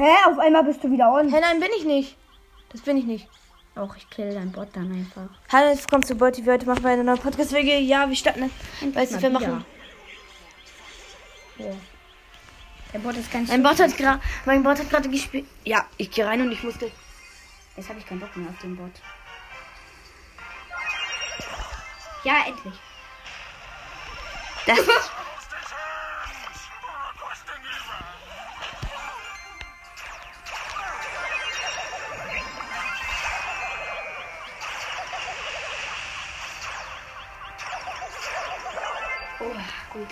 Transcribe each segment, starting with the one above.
Hä? Auf einmal bist du wieder on. Hä, nein, bin ich nicht. Das bin ich nicht. Auch ich kill dein Bot dann einfach. Hallo, jetzt kommst du Bot, heute machen wir eine neue Podcast-Folge. Ja, wir starten. Weißt du, wir wieder. machen. Ja. Der Bot ist ganz Mein Bot hat gerade, mein Bot hat gerade gespielt. Ja, ich gehe rein und ich musste. Jetzt habe ich keinen Bock mehr auf den Bot. Ja, endlich. Das, gut.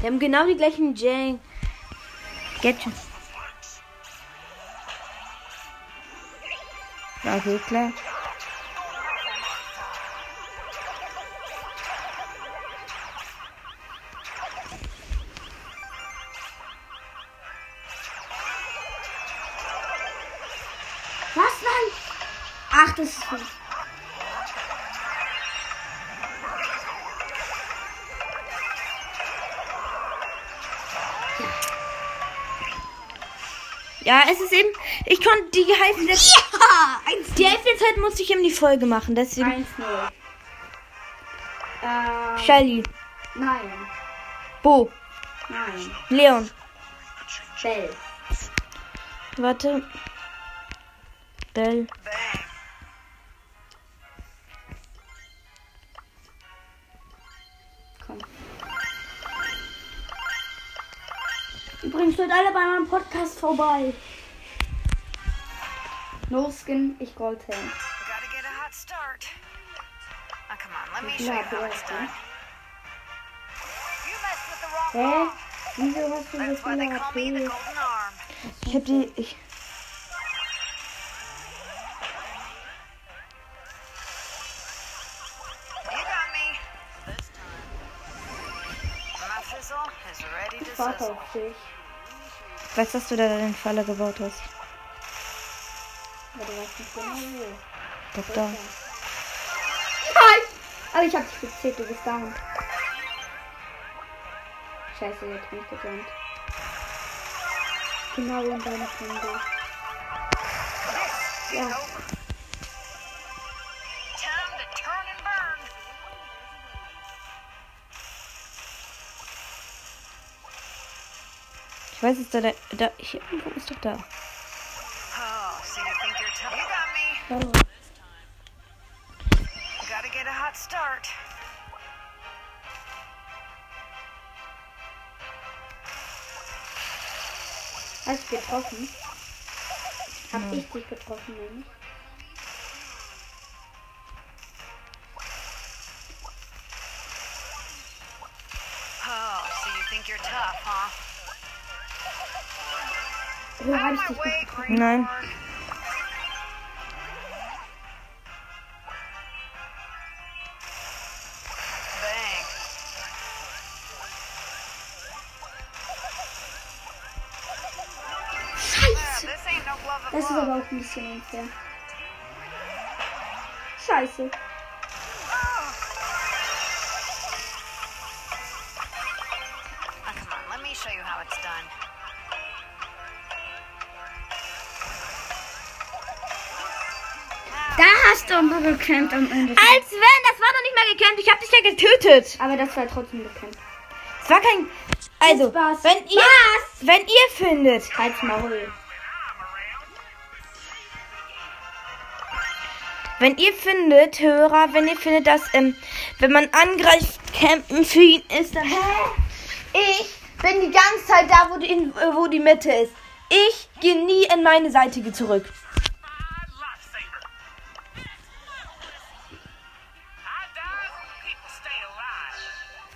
wir haben genau die gleichen Jane. Gadgets. Ja, okay, klar. Gut. Ja, es ist eben. Ich konnte die Hälfte der, Ja! Die Hälfte der Zeit musste ich eben die Folge machen. Deswegen. 1-0. Ähm, Shelly, nein. Bo, Nein. Leon. Bell. Warte. Bell. Komm. Übrigens, hört alle bei meinem Podcast vorbei. No Skin, ich Goldhelm. Gotta get a hot start. Now, come on, let me Wie show viel you hat how der it's jetzt, done. You messed with the wrong Hä? Wieso hast du HP? Golden Arm. Ich hab die. Ich, Ich warte auf dich. Weiß, dass du da den Falle gebaut hast. Aber du weißt nicht genau wo. Doch da. Nein! Aber ich hab dich gezählt, du bist down. Scheiße, jetzt bin ich gerannt. Genau in deiner Hände. Ja, Ich weiß, ist da der. Da. Hier irgendwo ist doch da. Oh, hallo. Gotta get a hot start. Hast du getroffen? Hab ich dich getroffen, nämlich? Oder hab ich dich? Nein. Scheiße! Of Das ist aber auch ein bisschen unfair. Scheiße. Hast du aber gekämpft am Ende. Als wenn, das war doch nicht mal gekämpft. Ich hab dich ja getötet. Aber das war trotzdem gekämpft. Es war kein. Also, Spaß. wenn ihr. Wenn ihr findet. Halt's Maul. Wenn ihr findet, Hörer, wenn ihr findet, dass, ähm, wenn man angreift, campen für ihn ist, dann. Ich bin die ganze Zeit da, wo die, wo die Mitte ist. Ich gehe nie in meine Seite zurück.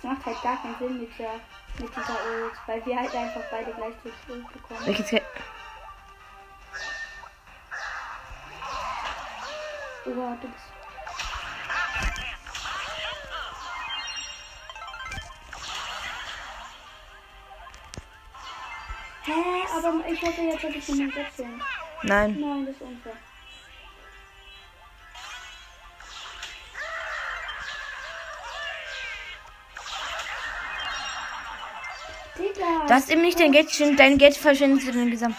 Das macht halt gar keinen Sinn mit dieser, mit dieser Ult, weil wir halt einfach beide gleichzeitig Ult bekommen. Welches Ge Oh, du bist. Hä? Aber ich hoffe jetzt, dass ich den wechseln. Nein. Nein, das ist unfair. Du hast eben nicht dein Geld, schön- dein Geld verschwendet für den Gesamt.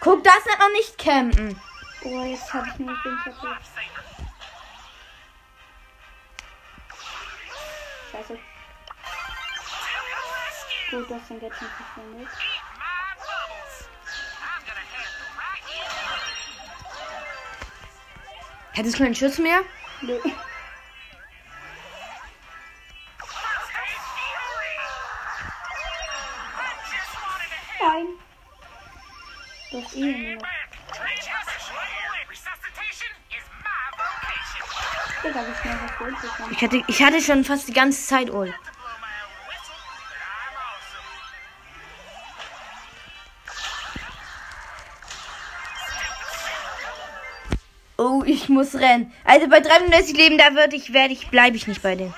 Guck, das nennt man nicht campen. Oh, jetzt habe ich nämlich den kaputt. Scheiße. Gut, du hast den Gadget verschwendet. Hättest du keinen Schuss mehr? Nö. Nein. Ich hatte, ich hatte schon fast die ganze Zeit Ul. Oh, ich muss rennen. Also bei 33 Leben, da würde ich, werde ich, bleibe ich nicht bei denen.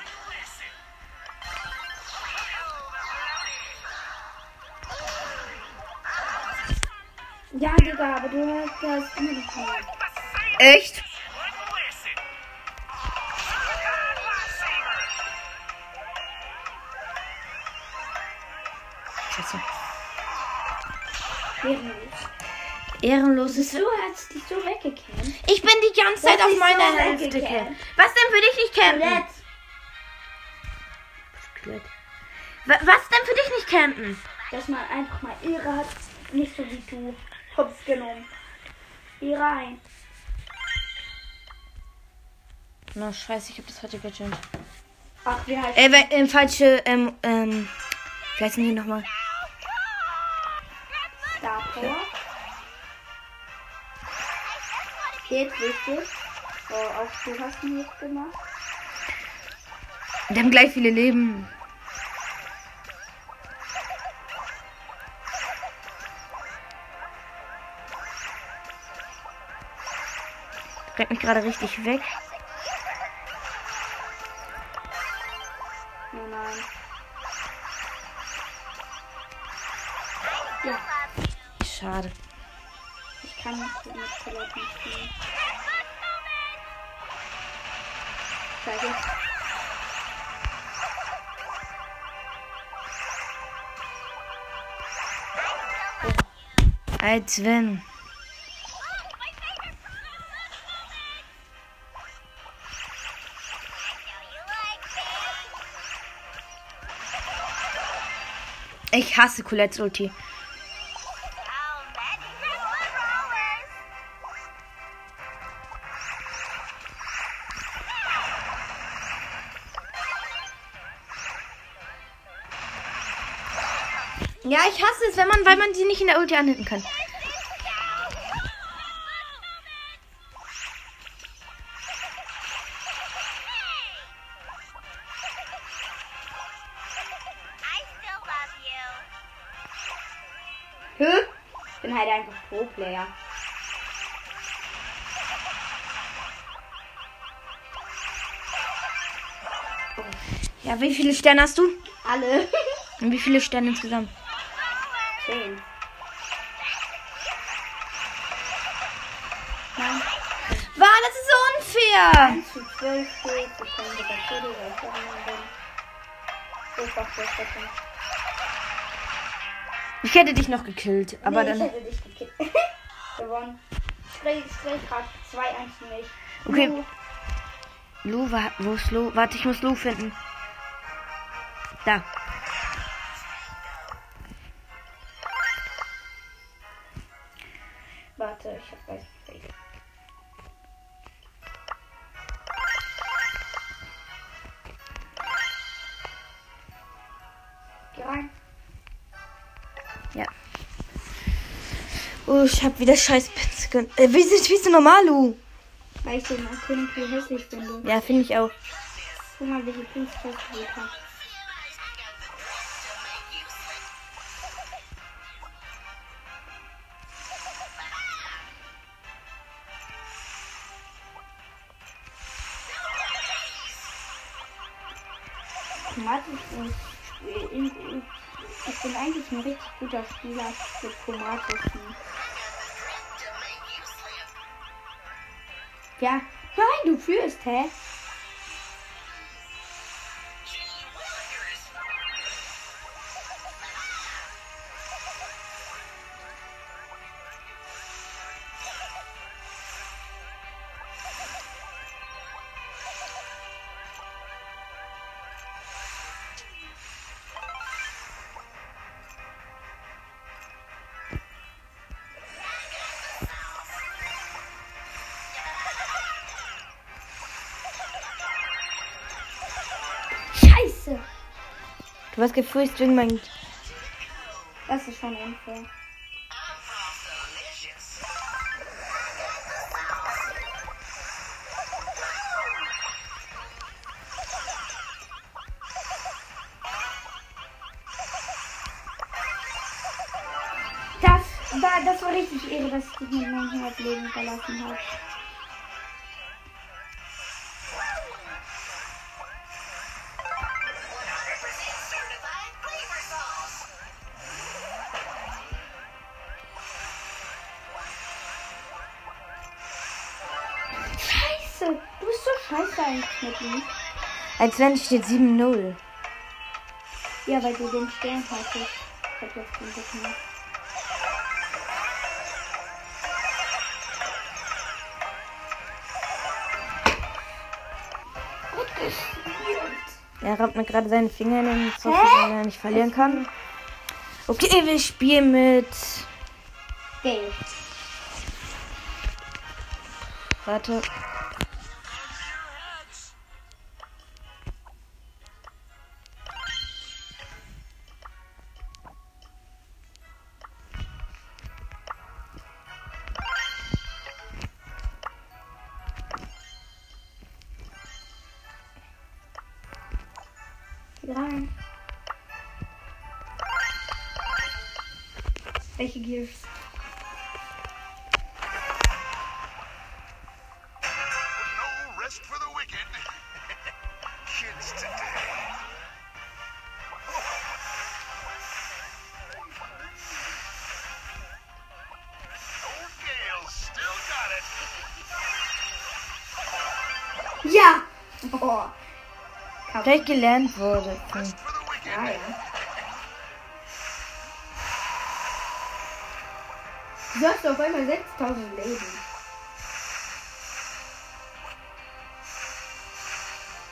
Echt? Scheiße. Ehrenlos. Ehrenloses. Du hast dich so weggekämpft. Ich bin die ganze Zeit auf ist meiner so Hälfte weggecampt. Was denn für dich nicht campen? Skelett. Wa- Was denn für dich nicht campen? Dass man einfach mal Ehre hat. Nicht so wie du. Hops genommen. Ehre ein. Na, scheiße, ich hab das falsche Gadget. Ach, wie heißt Äh, we- ähm, falsche, ähm, ähm, wie heißen die nochmal? Star Power? Jetzt wichtig. Oh, auch du hast ihn jetzt gemacht. Die haben gleich viele Leben. Rennt mich gerade richtig weg. Mit Colette nicht spielen. Scheiße. Als wenn. Ich hasse Colettes Ulti. Ich hasse es, wenn man, weil man sie nicht in der Ulti anhitten kann. Hä? Ich bin halt einfach Pro-Player. Ja, wie viele Sterne hast du? Alle. Und wie viele Sterne insgesamt? Ich kann sogar Tode, weil ich daran bin. So fast das Wetter. Ich hätte dich noch gekillt, aber nee, ich dann. hätte dich gekillt. Gewonnen. Straight, straight grad 2-1 für mich. Okay. Lu, Lu, wa- wo ist Lu? Warte, ich muss Lu finden. Da. Warte, ich hab gleich Ich hab wieder scheiß Pins. Äh, wie spielst du normal, Lu? Weil ich den König so hässlich finde. Ja, finde ich auch. Guck mal, welche Pins ich ausgewählt habe. Ich bin eigentlich ein richtig guter Spieler mit chromatischen. Ja. Nein, du führst, hä? Du hast gefreezed wegen meinem. Das ist schon unfair. Das war, das war richtig irre, dass ich mit 900 Leben verlassen habe. Als wenn steht 7-0. Ja, weil du den Stern hattest. Ich hab jetzt den Rücken. Er rammt mir gerade seine Finger in den Socken, weil er nicht verlieren kann. Okay, wir spielen mit. Gale. Warte. welche Gears. Ja! Oh. Kijk, geland worden. Ah, ja, ja. Du hast auf einmal 6000 Leben.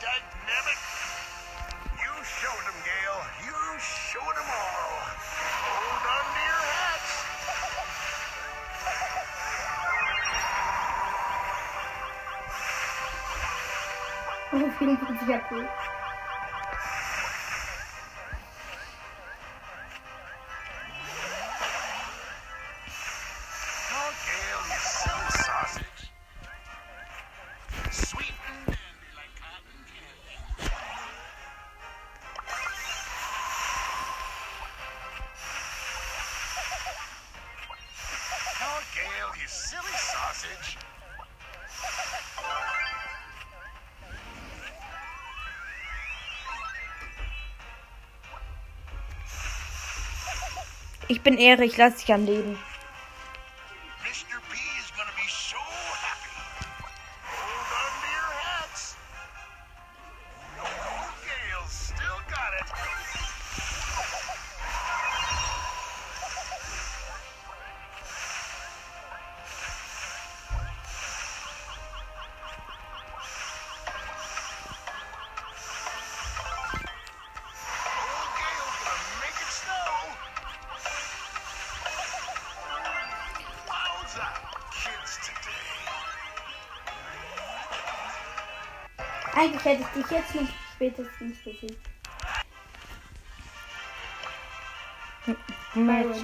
Dynamic. You showed Ich bin Ehre, ich lasse dich am Leben. Eigentlich hätte ich dich jetzt noch spätestens besiegt. Match.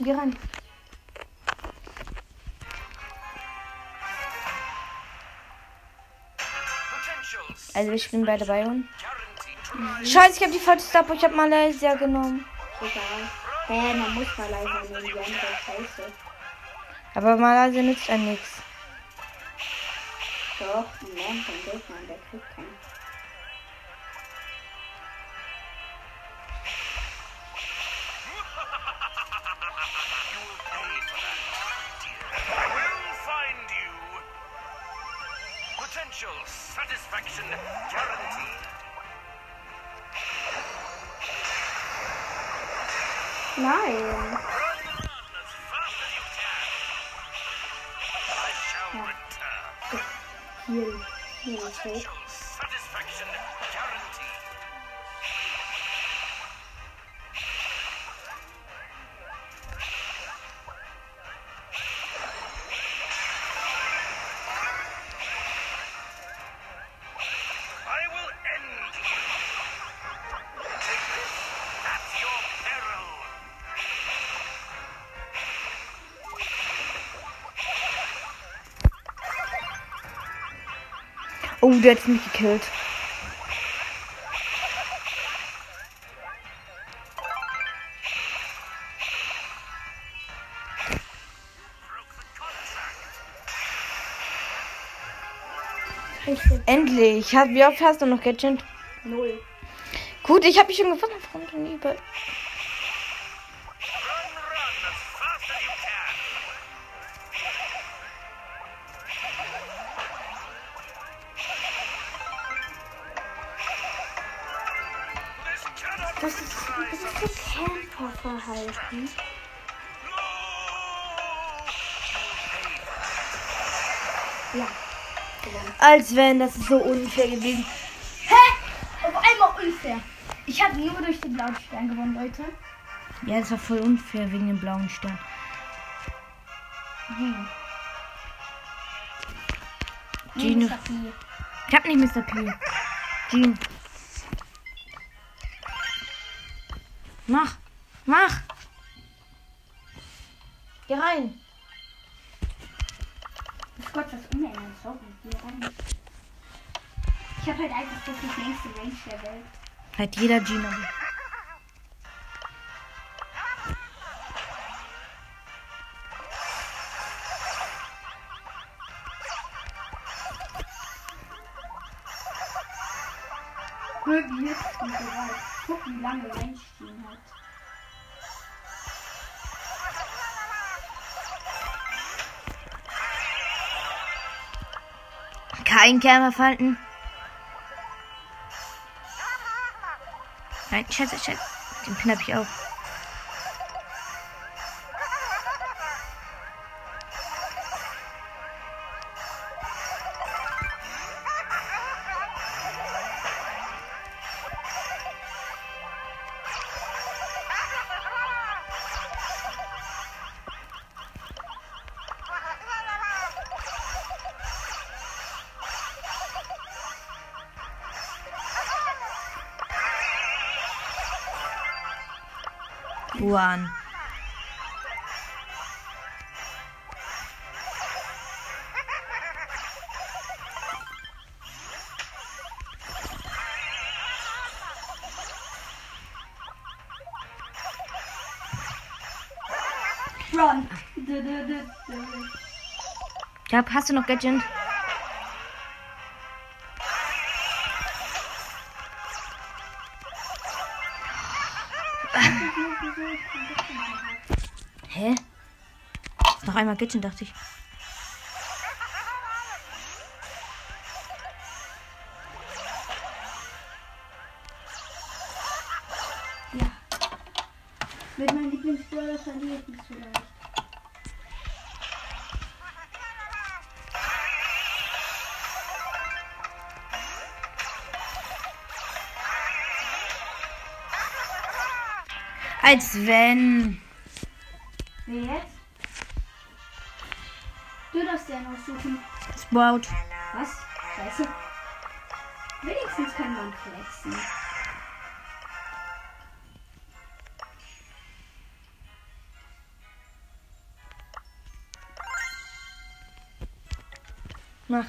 Geh. Potentials. Also spielen beide bei uns. Guaranteed try. Scheiße, ich habe die falsche Star Ich habe Malaysia genommen. Egal. Hä, man muss mal leiser nehmen, die andere Scheiße. Aber Malaysia nützt einem nichts. Doch, ein Lernen von Gegner, der kriegt keinen. Shall return. Hier, hier ist. Oh, der hat mich gekillt. Endlich. Hat, wie oft hast du noch Gadget? Null. Gut, ich habe mich schon gefunden. Warum denn über? Camperverhalten. Ja. Als wenn, das ist so unfair gewesen. Hä? Auf einmal unfair. Ich habe nur durch den blauen Stern gewonnen, Leute. Ja, das war voll unfair wegen dem blauen Stern. P. Ich hab nicht Mr. P. Jean. Mach. Mach. Geh rein. Ist Gott, was umändern. Sorry, geh rein. Ich habe halt einfach so die längste Range der Welt. Hat jeder Gina. Guck, wie lange Range hat. Kein Kämmerfalten. Nein, scheiße, scheiße. Den Pin hab ich auch. One. Run! Ja, hast du noch Gadget? Einmal Gadget, dachte ich. Ja. Mit meinem Lieblingsbrawler verliere ich nicht so leicht. Als wenn. Wer jetzt? Darfst dir einen aussuchen. Sprout. Was? Scheiße. Wenigstens kann man flexen. Mach.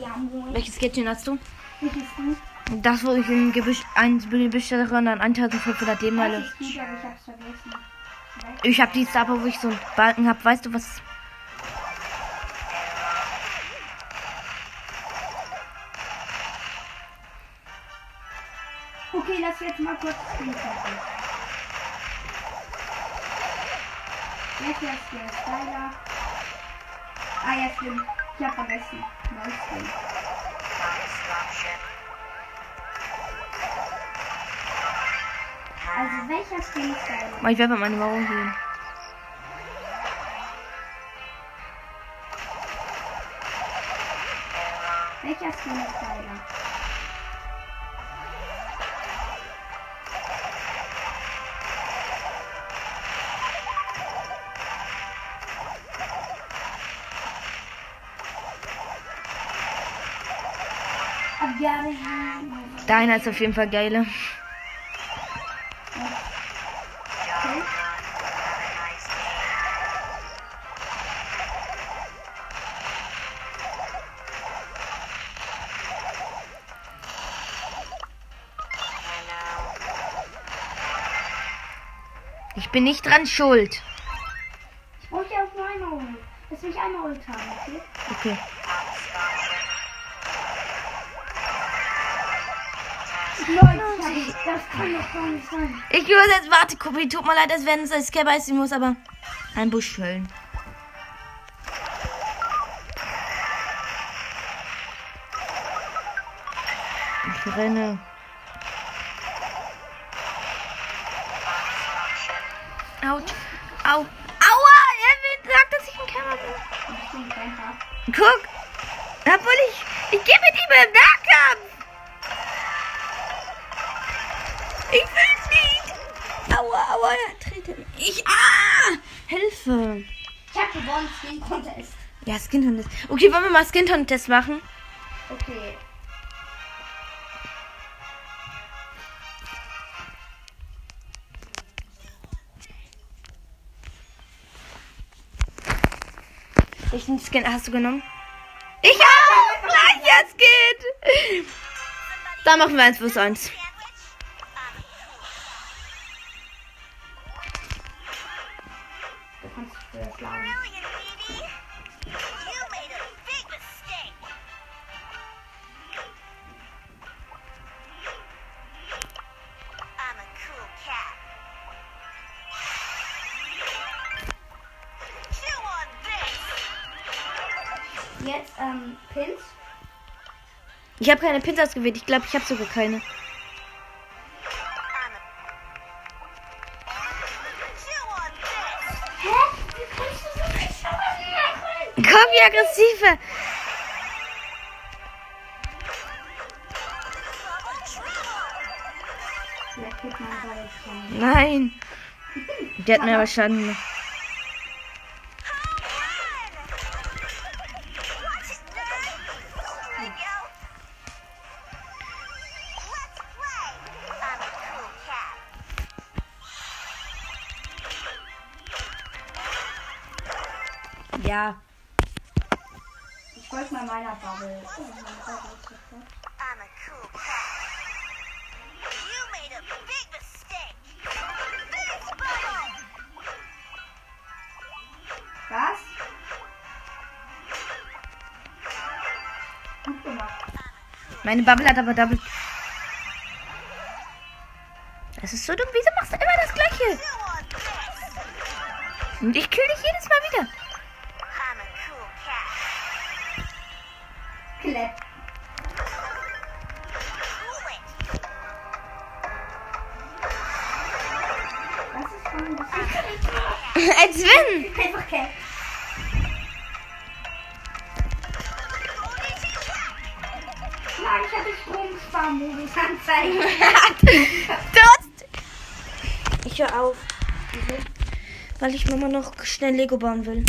Ja, moin. Welches Gadget hast du? Welches du? Das, wo ich im Gebüsch, ein Gebüsch und dann 1500 Leben Das heile. ist gut, aber ich. Ich habe die Star wo ich so einen Balken habe. Weißt du was? Okay, lass jetzt mal kurz spielen. Welcher ist der Styler? Ah ja, stimmt. Ich hab vergessen. Neues Skin. Also welcher Skin ist Styler? Ich werde mal meine Mauer holen. Welcher Skin ist Styler? Deiner ist auf jeden Fall geiler. Ich bin nicht dran schuld. Ich übersetze. Warte, Kopi, tut mir leid, dass wenn es als Scabber ist, ich muss aber einen Busch füllen. Ich renne. Autsch. Au. Aua! Er sagt, dass ich ein Kämmer bin. Guck. Obwohl ich. Ich gehe mit ihm im Ich. Ah! Hilfe. Ich hab gewonnen, Skin Contest. Ja, Skin Contest. Okay, wollen wir mal Skin Contest machen? Okay. Welchen Skin hast du genommen? Ich auch! Gleicher Skin! Da machen wir eins plus eins. Ich habe keine Pins ausgewählt. Ich glaube, ich habe sogar keine. Komm, wie aggressive. Nein. Der hat mir aber Schaden gemacht. Ja. Ich folge mal meiner Bubble. Oh, meine. I'm a cool cat. You made a big mistake. This bubble. Was? Gut gemacht. Meine Bubble hat aber Double. Das ist so dumm. Wieso machst du immer das Gleiche? Und ich kill dich jedes Mal wieder. It. Das ist schon ein bisschen. Als wenn. Einfach Cap. Nein, ich hatte Stromsparmodus anzeigen. Ich höre auf. Weil ich Mama noch schnell Lego bauen will.